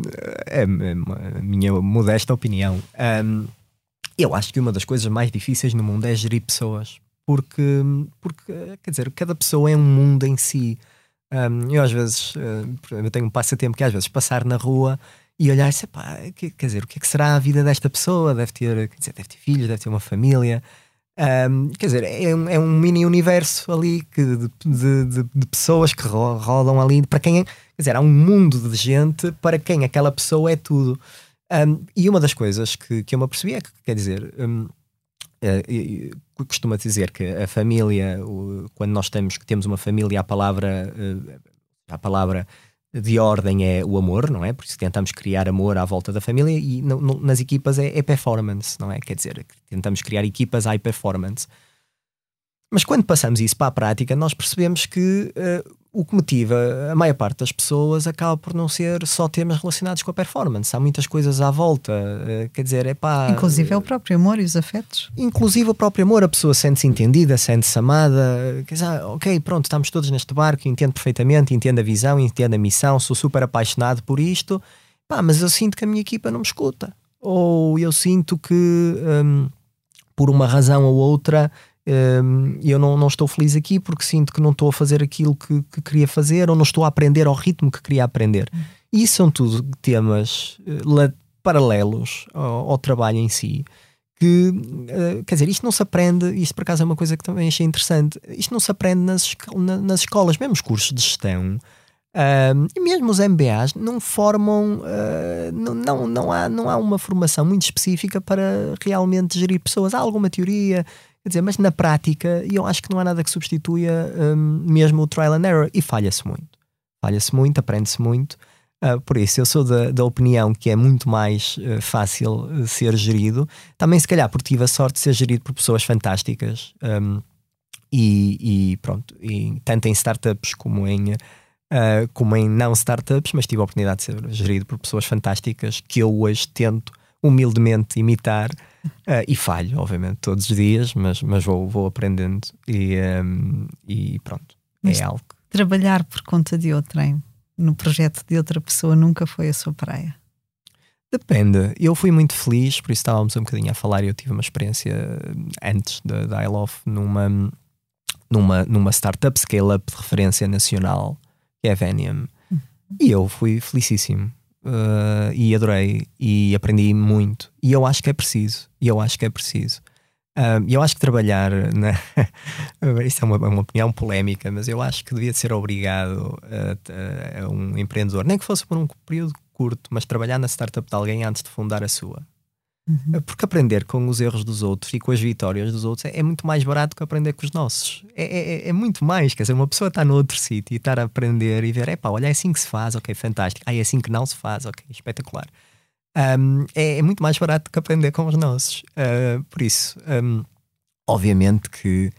é a minha modesta opinião. Um, eu acho que uma das coisas mais difíceis no mundo é gerir pessoas. Porque, porque quer dizer, cada pessoa é um mundo em si. Um, eu às vezes, uh, eu tenho um passatempo que às vezes passar na rua e olhar e pá, que, quer dizer, o que é que será a vida desta pessoa? Deve ter, dizer, deve ter filhos, deve ter uma família. Um, quer dizer, é um, é um mini universo ali que, de, de, de, pessoas que rodam ali. Para quem, é, quer dizer, há um mundo de gente para quem aquela pessoa é tudo. Um, e uma das coisas que, que eu me apercebi é que, quer dizer, um, uh, costuma dizer que a família, o, quando nós temos, temos uma família, a palavra, uh, a palavra de ordem é o amor, não é? Por isso tentamos criar amor à volta da família e no, no, nas equipas é, é, performance, não é? Quer dizer, tentamos criar equipas high performance. Mas quando passamos isso para a prática, nós percebemos que uh, o que motiva a maior parte das pessoas acaba por não ser só temas relacionados com a performance. Há muitas coisas à volta. Uh, quer dizer, é pá. Inclusive é o próprio amor e os afetos. Inclusive o próprio amor. A pessoa sente-se entendida, sente-se amada. Quer dizer, ah, ok, pronto, estamos todos neste barco, entendo perfeitamente, entendo a visão, entendo a missão, sou super apaixonado por isto. Pá, mas eu sinto que a minha equipa não me escuta. Ou eu sinto que, um, por uma razão ou outra, um, eu não, não estou feliz aqui porque sinto que não estou a fazer aquilo que, que queria fazer ou não estou a aprender ao ritmo que queria aprender. Uhum. E isso são tudo temas uh, paralelos ao, ao, trabalho em si. Que, uh, quer dizer, isto não se aprende, isto por acaso é uma coisa que também achei interessante, isto não se aprende nas, nas escolas, mesmo os cursos de gestão, Uh, e mesmo os MBAs não formam, uh, não, não, não, há, não há uma formação muito específica para realmente gerir pessoas. Há alguma teoria, Quer dizer, mas na prática, eu acho que não há nada que substitua um, mesmo o trial and error e falha-se muito. Falha-se muito, aprende-se muito. Uh, por isso, eu sou da, da opinião que é muito mais uh, fácil uh, ser gerido. Também, se calhar, porque tive a sorte de ser gerido por pessoas fantásticas um, e, e, pronto, e tanto em startups como em, como em não startups, mas tive a oportunidade de ser gerido por pessoas fantásticas que eu hoje tento humildemente imitar Uh, e falho, obviamente, todos os dias, mas, mas vou, vou aprendendo e, um, e pronto, é mas é algo. Trabalhar por conta de outrem, no projeto de outra pessoa, nunca foi a sua praia? Depende. Eu fui muito feliz, por isso estávamos um bocadinho a falar. Eu tive uma experiência antes da, da I Love numa, numa, numa startup scale-up de referência nacional, que é a Venium. Uhum. E eu fui felicíssimo uh, e adorei e aprendi muito. E eu acho que é preciso. E eu acho que é preciso. Uh, eu acho que trabalhar, né? *laughs* isto é uma, uma, opinião polémica, mas eu acho que devia ser obrigado a, a, a um empreendedor, nem que fosse por um período curto, mas trabalhar na startup de alguém antes de fundar a sua. Uhum. Porque aprender com os erros dos outros e com as vitórias dos outros é, é muito mais barato que aprender com os nossos. É, é, é muito mais. Quer dizer, uma pessoa está no outro sítio e estar a aprender e ver, é pá, olha, é assim que se faz, ok, fantástico. Ah, é assim que não se faz, ok, espetacular. Um, é, é, muito mais barato que aprender com os nossos. Uh, por isso, um, obviamente que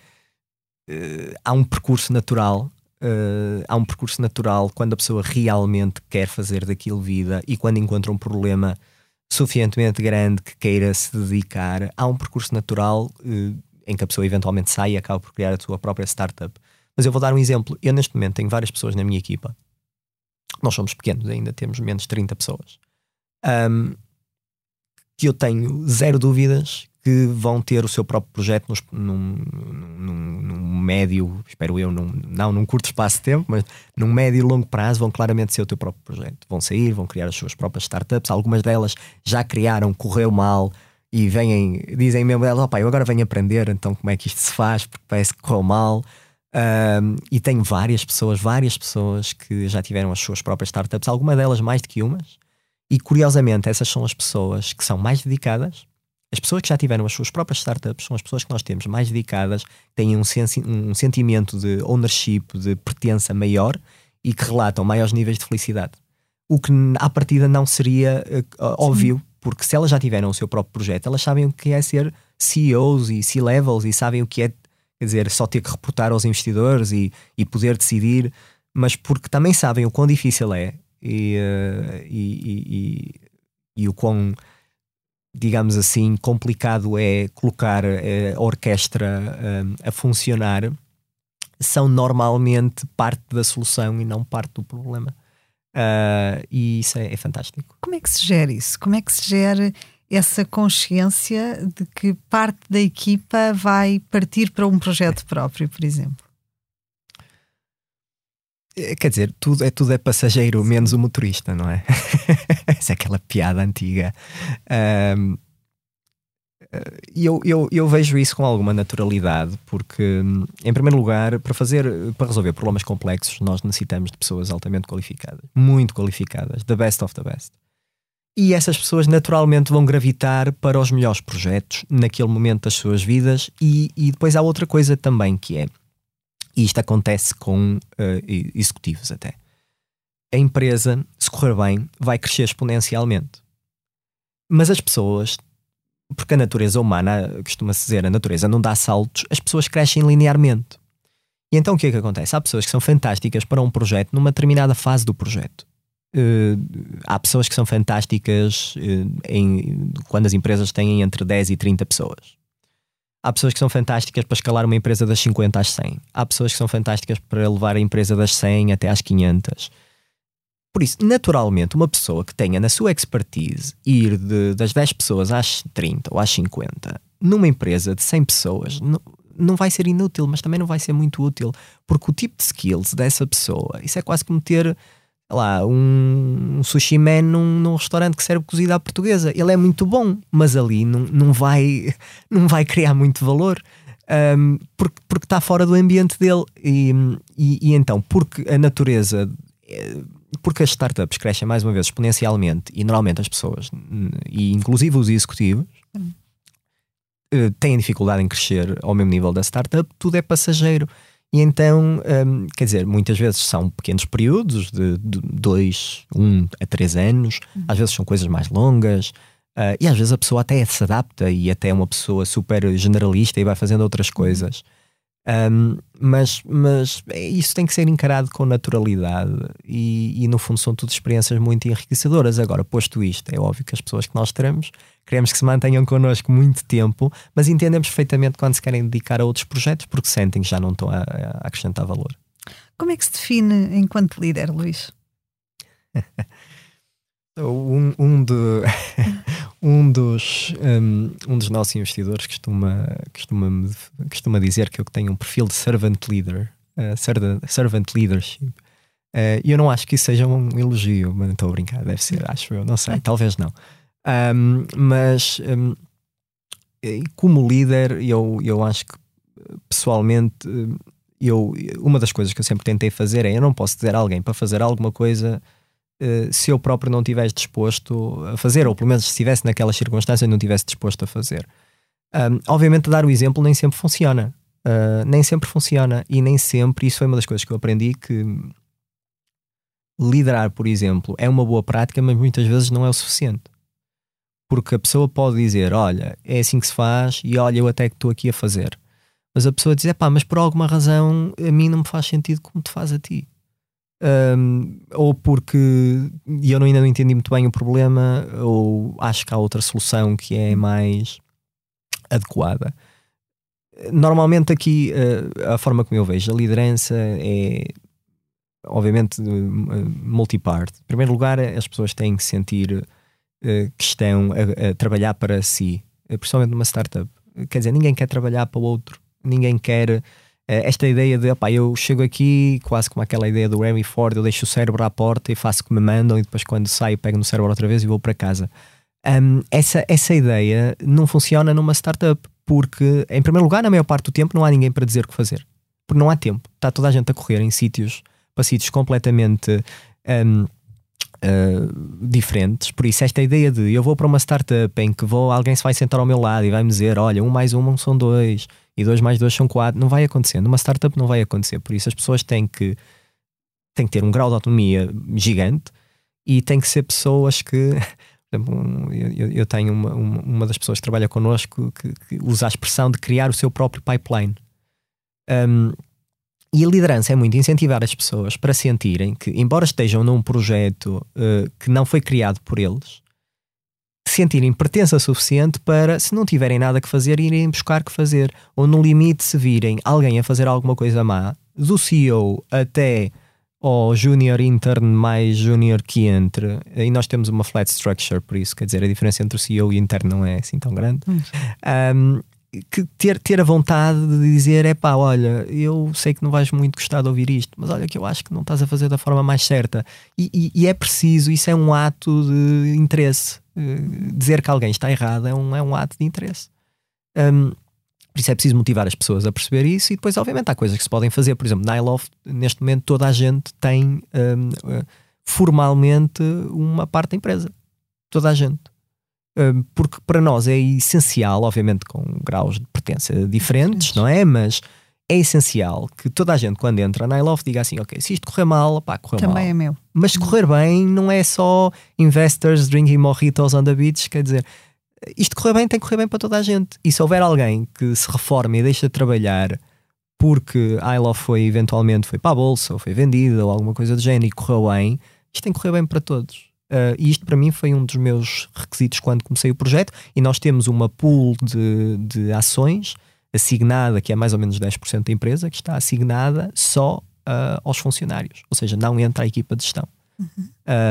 uh, há um percurso natural. Uh, há um percurso natural quando a pessoa realmente quer fazer daquilo vida e quando encontra um problema suficientemente grande que queira se dedicar, há um percurso natural uh, em que a pessoa eventualmente sai e acaba por criar a sua própria startup. Mas eu vou dar um exemplo. Eu, neste momento, tenho várias pessoas na minha equipa. Nós somos pequenos ainda, temos menos de 30 pessoas. Um, que eu tenho zero dúvidas que vão ter o seu próprio projeto nos, num, num, num, médio, espero eu, num, não num curto espaço de tempo, mas num médio e longo prazo vão claramente ser o teu próprio projeto. Vão sair, vão criar as suas próprias startups, algumas delas já criaram, correu mal e vêm, dizem mesmo elas, opa, eu agora venho aprender, então como é que isto se faz, porque parece que correu mal. Um, e tenho várias pessoas, várias pessoas que já tiveram as suas próprias startups, algumas delas mais do que umas, e curiosamente essas são as pessoas que são mais dedicadas, as pessoas que já tiveram as suas próprias startups são as pessoas que nós temos mais dedicadas, têm um, sensi um sentimento de ownership, de pertença maior e que relatam maiores níveis de felicidade. O que à partida não seria uh, óbvio porque se elas já tiveram o seu próprio projeto, elas sabem o que é ser CEOs e C-levels e sabem o que é, quer dizer, só ter que reportar aos investidores e, e poder decidir, mas porque também sabem o quão difícil é e, uh, e, e, e, o quão, digamos assim, complicado é colocar uh, a orquestra uh, a funcionar, são normalmente parte da solução e não parte do problema. Uh, e isso é, é, fantástico. Como é que se gera isso? Como é que se gera essa consciência de que parte da equipa vai partir para um projeto próprio, por exemplo? É, quer dizer, tudo é, tudo é passageiro, menos o motorista, não é? *laughs* Essa é aquela piada antiga. Um, e eu, eu, eu, vejo isso com alguma naturalidade, porque, em primeiro lugar, para fazer, para resolver problemas complexos, nós necessitamos de pessoas altamente qualificadas, muito qualificadas, the best of the best. E essas pessoas naturalmente vão gravitar para os melhores projetos naquele momento das suas vidas. E, e depois há outra coisa também que é, e isto acontece com uh, executivos até. A empresa, se correr bem, vai crescer exponencialmente. Mas as pessoas porque a natureza humana, costuma-se dizer, a natureza não dá saltos, as pessoas crescem linearmente. E então o que é que acontece? Há pessoas que são fantásticas para um projeto numa determinada fase do projeto. Uh, há pessoas que são fantásticas uh, em, quando as empresas têm entre 10 e 30 pessoas. Há pessoas que são fantásticas para escalar uma empresa das 50 às 100. Há pessoas que são fantásticas para levar a empresa das 100 até às 500. Por isso, naturalmente, uma pessoa que tenha na sua expertise ir de, das 10 pessoas às 30 ou às 50 numa empresa de 100 pessoas não, não vai ser inútil, mas também não vai ser muito útil, porque o tipo de skills dessa pessoa, isso é quase como ter lá, um, um sushi man num, num, restaurante que serve cozida à portuguesa. Ele é muito bom, mas ali não, não, vai, *laughs* não vai criar muito valor. Um, porque, porque está fora do ambiente dele e, e, e então porque a natureza eh, porque as startups crescem mais uma vez exponencialmente e normalmente as pessoas, e inclusive os executivos, hum. têm dificuldade em crescer ao mesmo nível da startup, tudo é passageiro. E então, um, quer dizer, muitas vezes são pequenos períodos de, de dois, um a três anos, uhum. às vezes são coisas mais longas, uh, e às vezes a pessoa até se adapta e até é uma pessoa super generalista e vai fazendo outras uhum. coisas. Um, mas, mas é, isso tem que ser encarado com naturalidade e, e, no fundo são tudo experiências muito enriquecedoras. Agora, posto isto, é óbvio que as pessoas que nós teremos queremos que se mantenham connosco muito tempo, mas entendemos perfeitamente quando se querem dedicar a outros projetos porque sentem que já não estão a, a acrescentar valor. Como é que se define enquanto líder, Luís? *laughs* Um, um, de, *laughs* um, dos, um, um, dos nossos investidores costuma, costuma, costuma dizer que eu tenho um perfil de servant leader, uh, servant leadership. Uh, e eu não acho que isso seja um elogio, mas não estou a brincar, deve ser, acho eu, não sei, *laughs* talvez não. Um, mas como líder, eu, eu acho que pessoalmente, eu, uma das coisas que eu sempre tentei fazer é: eu não posso dizer a alguém para fazer alguma coisa eh, se eu próprio não estivesse disposto a fazer, ou pelo menos se estivesse naquelas circunstâncias não estivesse disposto a fazer. Um, obviamente, dar o exemplo nem sempre funciona. Uh, nem sempre funciona e nem sempre, isso foi uma das coisas que eu aprendi que liderar, por exemplo, é uma boa prática, mas muitas vezes não é o suficiente. Porque a pessoa pode dizer, olha, é assim que se faz e olha, eu até que estou aqui a fazer. Mas a pessoa diz, pá, mas por alguma razão a mim não me faz sentido como te faz a ti um, ou porque eu não, ainda não entendi muito bem o problema, ou acho que há outra solução que é mais adequada. Normalmente, aqui, uh, a forma como eu vejo a liderança é, obviamente, uh, multiparte. Em primeiro lugar, as pessoas têm que sentir uh, que estão a, a, trabalhar para si, principalmente numa startup. Quer dizer, ninguém quer trabalhar para o outro, ninguém quer eh, esta ideia de opa, eu chego aqui, quase como aquela ideia do Remy Ford, eu deixo o cérebro à porta e faço o que me mandam, e depois quando saio pego no cérebro outra vez e vou para casa. Um, essa, essa ideia não funciona numa startup, porque, em primeiro lugar, na maior parte do tempo não há ninguém para dizer o que fazer, porque não há tempo. Está toda a gente a correr em sítios, para sítios completamente. Um, Uh, diferentes. Por isso, esta ideia de eu vou para uma startup em que vou, alguém se vai sentar ao meu lado e vai me dizer: Olha, um mais um são dois, e 2 mais 2 são 4. Não vai acontecer. Numa startup não vai acontecer. Por isso as pessoas têm que, têm que ter um grau de autonomia gigante e têm que ser pessoas que *laughs* eu, eu tenho uma, uma, uma, das pessoas que trabalha connosco que, que, usa a expressão de criar o seu próprio pipeline. Um, e a liderança é muito incentivar as pessoas para sentirem que, embora estejam num projeto uh, que não foi criado por eles, sentirem pertença suficiente para, se não tiverem nada que fazer, irem buscar que fazer. Ou no limite, se virem alguém a fazer alguma coisa má, do CEO até ao junior intern mais junior que entre, e nós temos uma flat structure, por isso, quer dizer, a diferença entre o CEO e o interno não é assim tão grande. Hum. Um, que ter, ter a vontade de dizer: é pá, olha, eu sei que não vais muito gostar de ouvir isto, mas olha, que eu acho que não estás a fazer da forma mais certa. E, e, e é preciso, isso é um ato de interesse. Uh, dizer que alguém está errado é um, é um ato de interesse. Um, por isso é preciso motivar as pessoas a perceber isso e depois, obviamente, há coisas que se podem fazer. Por exemplo, na iLove, neste momento, toda a gente tem um, uh, formalmente uma parte da empresa. Toda a gente. Porque para nós é essencial, obviamente com graus de pertença diferentes, não é? Mas é essencial que toda a gente, quando entra na iLove, diga assim: ok, se isto correr mal, pá, correu Também mal. Também é meu. Mas se correr bem, não é só investors drinking mojitos on the beach, quer dizer, isto correr bem tem que correr bem para toda a gente. E se houver alguém que se reforme e deixa de trabalhar porque a iLove foi eventualmente foi para a bolsa ou foi vendida ou alguma coisa do género e correu bem, isto tem que correr bem para todos. Uh, e isto para mim foi um dos meus requisitos quando comecei o projeto. E nós temos uma pool de, de ações assignada, que é mais ou menos 10% da empresa, que está assignada só uh, aos funcionários, ou seja, não entra a equipa de gestão. Uhum.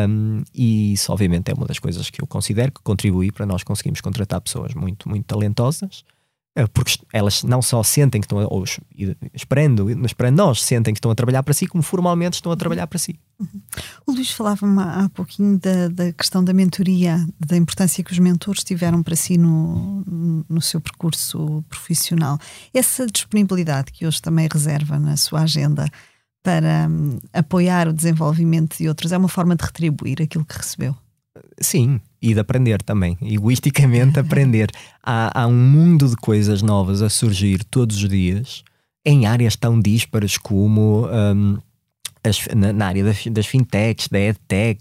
Um, e isso, obviamente, é uma das coisas que eu considero que contribui para nós conseguirmos contratar pessoas muito, muito talentosas, uh, porque elas não só sentem que estão, a, ou esperando, esperando nós, sentem que estão a trabalhar para si, como formalmente estão a trabalhar para si. O Luís falava-me há pouquinho da, da, questão da mentoria, da importância que os mentores tiveram para si no, no seu percurso profissional. Essa disponibilidade que hoje também reserva na sua agenda para um, apoiar o desenvolvimento de outros é uma forma de retribuir aquilo que recebeu. Sim, e de aprender também, egoisticamente aprender. *laughs* Há, há, um mundo de coisas novas a surgir todos os dias em áreas tão díspares como um, as, na, na, área das, das, fintechs, da edtech,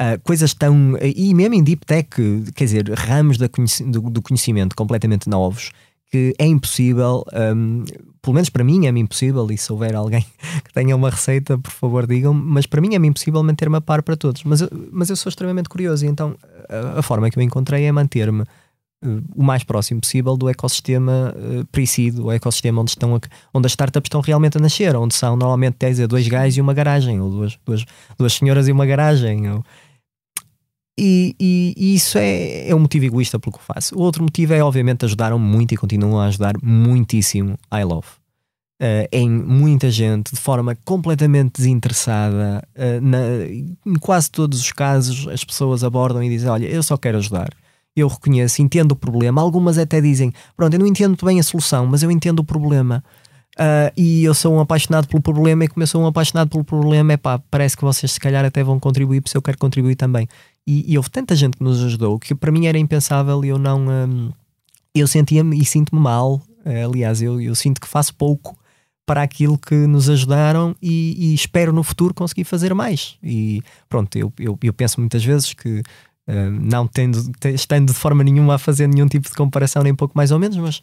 uh, coisas tão. e mesmo em deep tech, quer dizer, ramos do, do conhecimento completamente novos que é impossível, um, pelo menos para mim é-me impossível, e se houver alguém *laughs* que tenha uma receita, por favor digam mas para mim é-me impossível manter-me a par para todos. Mas, mas eu sou extremamente curioso, e então a, a forma que eu encontrei é manter-me o mais próximo possível do ecossistema uh, pre-seed, o ecossistema onde, estão a, onde as startups estão realmente a nascer, onde são normalmente 10 a dois gajos e uma garagem, ou duas, duas, duas senhoras e uma garagem. Ou, e, e, e, isso é, é um motivo egoísta pelo que eu faço. O outro motivo é, obviamente, ajudaram muito e continuam a ajudar muitíssimo I Love. Uh, em muita gente de forma completamente desinteressada. Uh, na, em quase todos os casos, as pessoas abordam e dizem: Olha, eu só quero ajudar. Eu reconheço, entendo o problema. Algumas até dizem: Pronto, eu não entendo bem a solução, mas eu entendo o problema. Uh, e eu sou um apaixonado pelo problema. E como eu sou um apaixonado pelo problema, é pá, parece que vocês se calhar até vão contribuir, porque eu quero contribuir também. E, e, houve tanta gente que nos ajudou que para mim era impensável e eu não. Um, eu sentia-me e sinto-me mal. Uh, aliás, eu, eu sinto que faço pouco para aquilo que nos ajudaram e, e, espero no futuro conseguir fazer mais. E pronto, eu, eu, eu penso muitas vezes que, não tendo, estando de forma nenhuma a fazer nenhum tipo de comparação, nem pouco mais ou menos, mas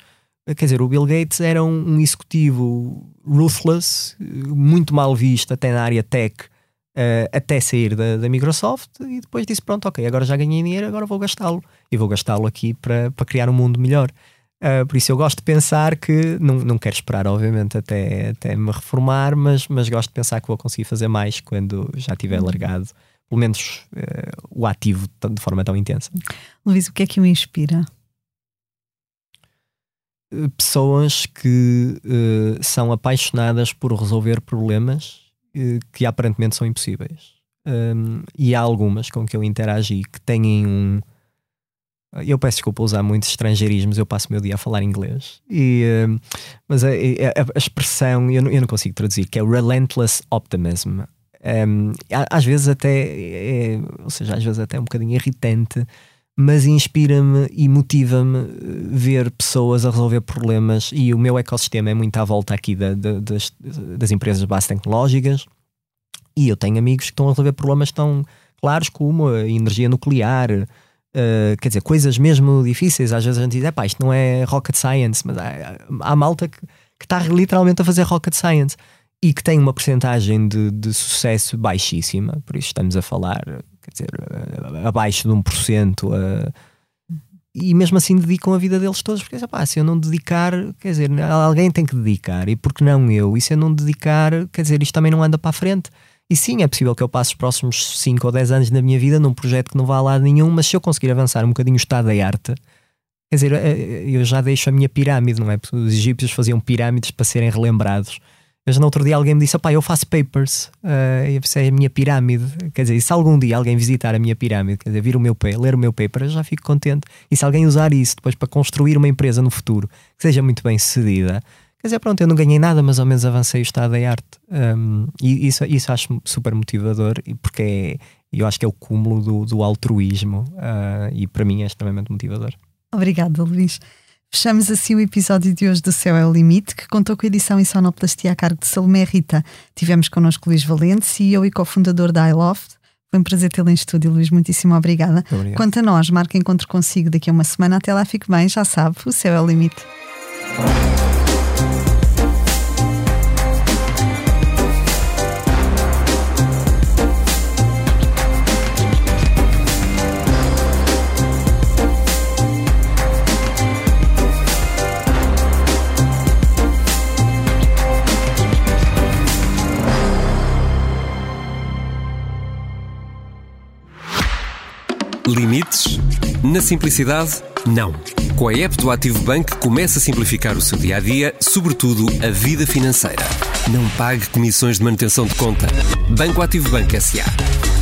quer dizer, o Bill Gates era um, um executivo ruthless, muito mal visto até na área tech uh, até sair da, da, Microsoft e depois disse: Pronto, ok, agora já ganhei dinheiro, agora vou gastá-lo. E vou gastá-lo aqui para, para criar um mundo melhor. Uh, por isso eu gosto de pensar que, não, não quero esperar, obviamente, até, até me reformar, mas, mas gosto de pensar que vou conseguir fazer mais quando já tiver uhum. largado, pelo menos uh, o ativo de forma tão intensa. Luís, o que é que o inspira? Pessoas que uh, são apaixonadas por resolver problemas que aparentemente são impossíveis. Um, e há algumas com que eu interagi que têm um. Eu peço desculpa usar muitos estrangeirismos, eu passo o meu dia a falar inglês. E, mas a, a, a expressão, eu não, eu não, consigo traduzir, que é relentless optimism. Um, às vezes até, é, ou seja, às vezes até é um bocadinho irritante, mas inspira-me e motiva-me eh, ver pessoas a resolver problemas. E o meu ecossistema é muito à volta aqui da, da, das, das, empresas de base tecnológicas. E eu tenho amigos que estão a resolver problemas tão claros como a energia nuclear, Uh, quer dizer, coisas mesmo difíceis. Às vezes a gente diz, é pá, isto não é rocket science, mas há, há malta que está literalmente a fazer rocket science e que tem uma porcentagem de, de sucesso baixíssima, por isso estamos a falar, quer dizer, abaixo de 1%. Uh, e mesmo assim dedicam a vida deles todos, porque se eu não dedicar, quer dizer, alguém tem que dedicar, e porque não eu? E se eu não dedicar, quer dizer, isto também não anda para a frente. E sim, é possível que eu passe os próximos 5 ou 10 anos da minha vida num projeto que não vá a lado nenhum, mas se eu conseguir avançar um bocadinho o estado da arte, quer dizer, eu já deixo a minha pirâmide, não é? Porque os egípcios faziam pirâmides para serem relembrados. Mas no outro dia alguém me disse: pá, eu faço papers, uh, eu é a minha pirâmide. Quer dizer, se algum dia alguém visitar a minha pirâmide, quer dizer, vir o meu ler o meu paper, eu já fico contente. E se alguém usar isso depois para construir uma empresa no futuro que seja muito bem sucedida, quer dizer, pronto, eu não ganhei nada, mas ao menos avancei o estado da arte. Um, e isso, isso acho super motivador, porque é, eu acho que é o cúmulo do, do altruísmo uh, e para mim é extremamente motivador. Obrigada, Luís. Fechamos assim o episódio de hoje do Céu é o Limite, que contou com a edição em sonoplastia a cargo de Salomé Rita. Tivemos connosco Luís Valente, CEO e cofundador da iLoft. Foi um prazer tê-lo em estúdio, Luís. Muitíssimo obrigada. Obrigado. Quanto a nós, marca encontro consigo daqui a uma semana. Até lá, fique bem, já sabe, o céu é o limite. Limites? Na simplicidade, não. Com a app do Ativo Bank, comece a simplificar o seu dia a dia, sobretudo a vida financeira. Não pague comissões de manutenção de conta. Banco Ativo Bank S.A.